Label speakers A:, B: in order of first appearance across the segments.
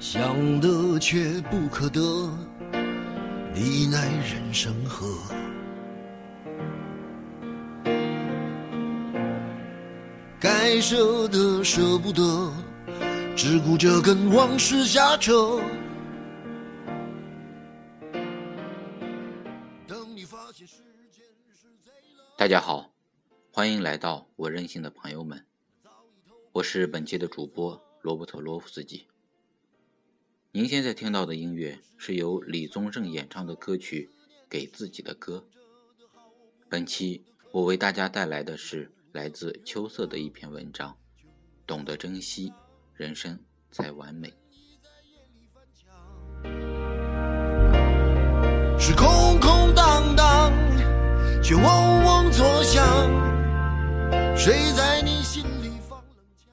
A: 想得却不可得，你奈人生何？该舍的舍不得，只顾着跟往事瞎扯。等你发现时间是贼了。
B: 大家好，欢迎来到我任性的朋友们，我是本期的主播罗伯特·罗夫斯基。您现在听到的音乐是由李宗盛演唱的歌曲《给自己的歌》。本期我为大家带来的是来自秋色的一篇文章：懂得珍惜，人生才完美。
A: 是空空荡荡，却嗡嗡作响。谁在你心里放冷枪？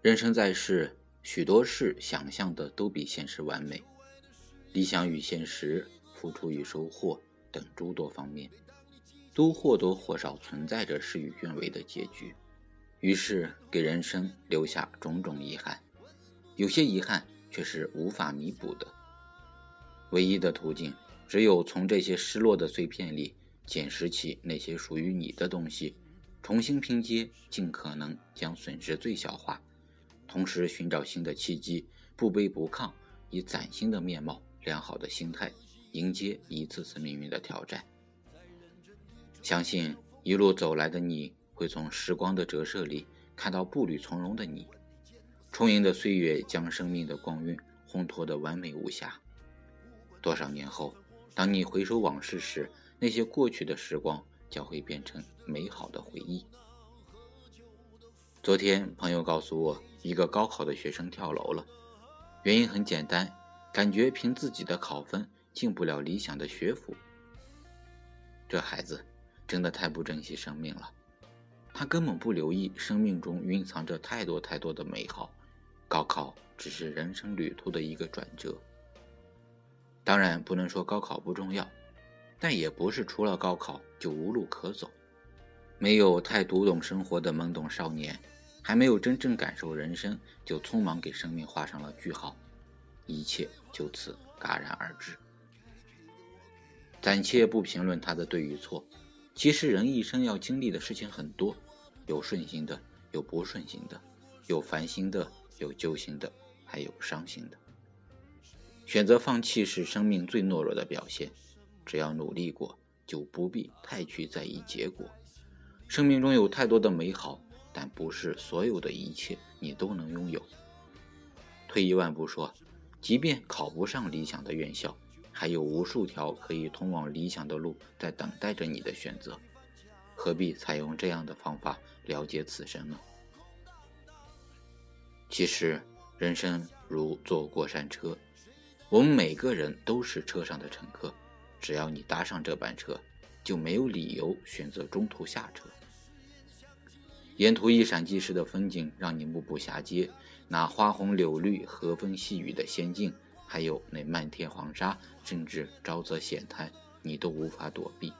B: 人生在世，许多事想象的都比现实完美。理想与现实、付出与收获等诸多方面，都或多或少存在着事与愿违的结局，于是给人生留下种种遗憾。有些遗憾却是无法弥补的。唯一的途径，只有从这些失落的碎片里捡拾起那些属于你的东西，重新拼接，尽可能将损失最小化。同时寻找新的契机，不卑不亢，以崭新的面貌、良好的心态迎接一次次命运的挑战。相信一路走来的你会从时光的折射里看到步履从容的你。充盈的岁月将生命的光晕烘托得完美无瑕。多少年后，当你回首往事时，那些过去的时光将会变成美好的回忆。昨天，朋友告诉我，一个高考的学生跳楼了，原因很简单，感觉凭自己的考分进不了理想的学府。这孩子真的太不珍惜生命了，他根本不留意生命中蕴藏着太多太多的美好，高考只是人生旅途的一个转折。当然，不能说高考不重要，但也不是除了高考就无路可走。没有太读懂生活的懵懂少年。还没有真正感受人生，就匆忙给生命画上了句号，一切就此戛然而止。暂且不评论他的对与错，其实人一生要经历的事情很多，有顺心的，有不顺心的，有烦心的，有揪心的，还有伤心的。选择放弃是生命最懦弱的表现，只要努力过，就不必太去在意结果。生命中有太多的美好。但不是所有的一切你都能拥有。退一万步说，即便考不上理想的院校，还有无数条可以通往理想的路在等待着你的选择，何必采用这样的方法了解此生呢？其实，人生如坐过山车，我们每个人都是车上的乘客，只要你搭上这班车，就没有理由选择中途下车。沿途一闪即逝的风景让你目不暇接，那花红柳绿、和风细雨的仙境，还有那漫天黄沙，甚至沼泽险滩，你都无法躲避。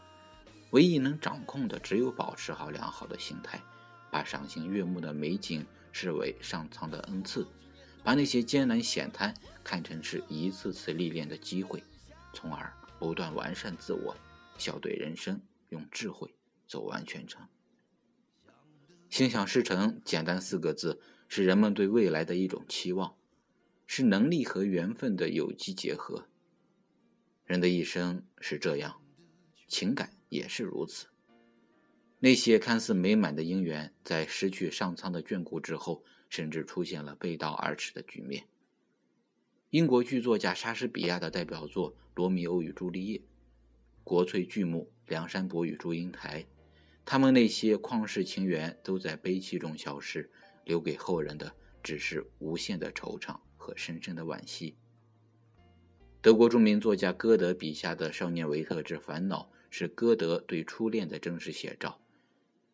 B: 唯一能掌控的，只有保持好良好的心态，把赏心悦目的美景视为上苍的恩赐，把那些艰难险滩看成是一次次历练的机会，从而不断完善自我，笑对人生，用智慧走完全程。心想事成，简单四个字，是人们对未来的一种期望，是能力和缘分的有机结合。人的一生是这样，情感也是如此。那些看似美满的姻缘，在失去上苍的眷顾之后，甚至出现了背道而驰的局面。英国剧作家莎士比亚的代表作《罗密欧与朱丽叶》，国粹剧目《梁山伯与祝英台》。他们那些旷世情缘都在悲泣中消失，留给后人的只是无限的惆怅和深深的惋惜。德国著名作家歌德笔下的少年维特之烦恼，是歌德对初恋的真实写照。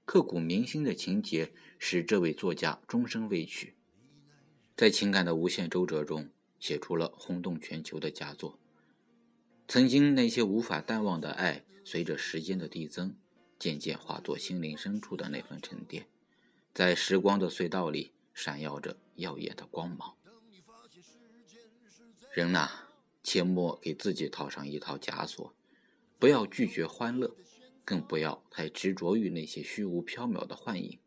B: 刻骨铭心的情节使这位作家终生未娶，在情感的无限周折中，写出了轰动全球的佳作。曾经那些无法淡忘的爱，随着时间的递增。渐渐化作心灵深处的那份沉淀，在时光的隧道里闪耀着耀眼的光芒。人呐，切莫给自己套上一套枷锁，不要拒绝欢乐，更不要太执着于那些虚无缥缈的幻影。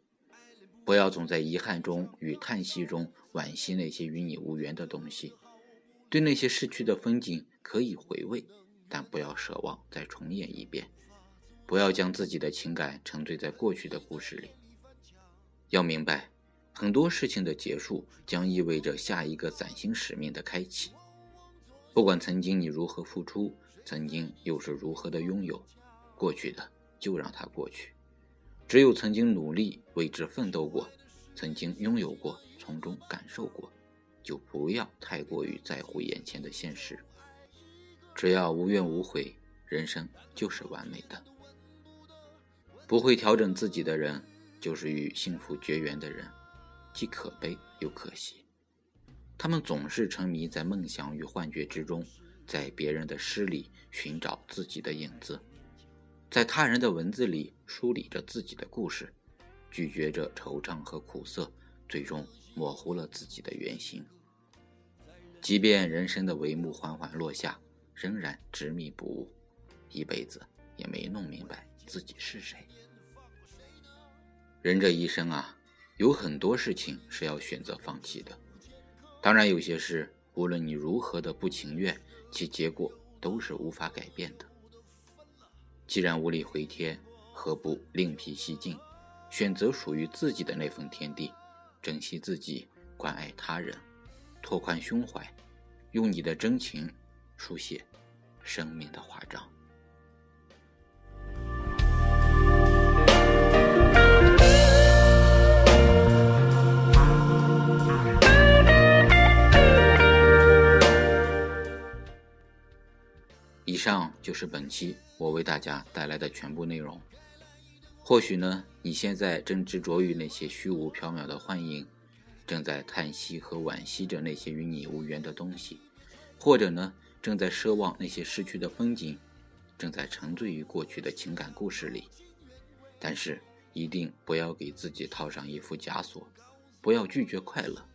B: 不要总在遗憾中与叹息中惋惜那些与你无缘的东西。对那些逝去的风景可以回味，但不要奢望再重演一遍。不要将自己的情感沉醉在过去的故事里。要明白，很多事情的结束将意味着下一个崭新使命的开启。不管曾经你如何付出，曾经又是如何的拥有，过去的就让它过去。只有曾经努力为之奋斗过，曾经拥有过，从中感受过，就不要太过于在乎眼前的现实。只要无怨无悔，人生就是完美的。不会调整自己的人，就是与幸福绝缘的人，既可悲又可惜。他们总是沉迷在梦想与幻觉之中，在别人的诗里寻找自己的影子。在他人的文字里梳理着自己的故事，咀嚼着惆怅和苦涩，最终模糊了自己的原形。即便人生的帷幕缓缓落下，仍然执迷不悟，一辈子也没弄明白自己是谁。人这一生啊，有很多事情是要选择放弃的，当然有些事，无论你如何的不情愿，其结果都是无法改变的。既然无力回天，何不另辟蹊径，选择属于自己的那份天地，珍惜自己，关爱他人，拓宽胸怀，用你的真情书写生命的华章。上就是本期我为大家带来的全部内容。或许呢，你现在正执着于那些虚无缥缈的幻影，正在叹息和惋惜着那些与你无缘的东西；或者呢，正在奢望那些逝去的风景，正在沉醉于过去的情感故事里。但是，一定不要给自己套上一副枷锁，不要拒绝快乐，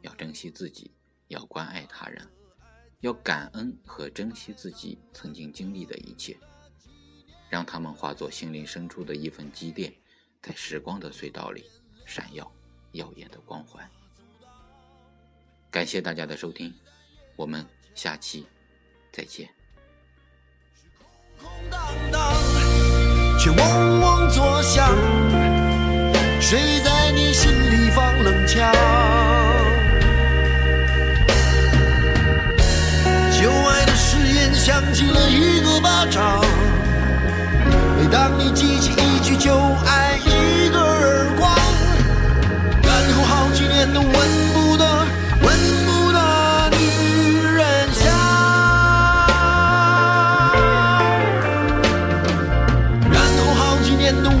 B: 要珍惜自己，要关爱他人。要感恩和珍惜自己曾经经历的一切，让他们化作心灵深处的一份积淀，在时光的隧道里闪耀耀眼的光环。感谢大家的收听，我们下期再见。
A: 空荡荡，却嗡嗡作响，谁在巴掌，每当你记起一句就爱，一个耳光，然后好几年都闻不得、闻不得女人香，然后好几年都、闻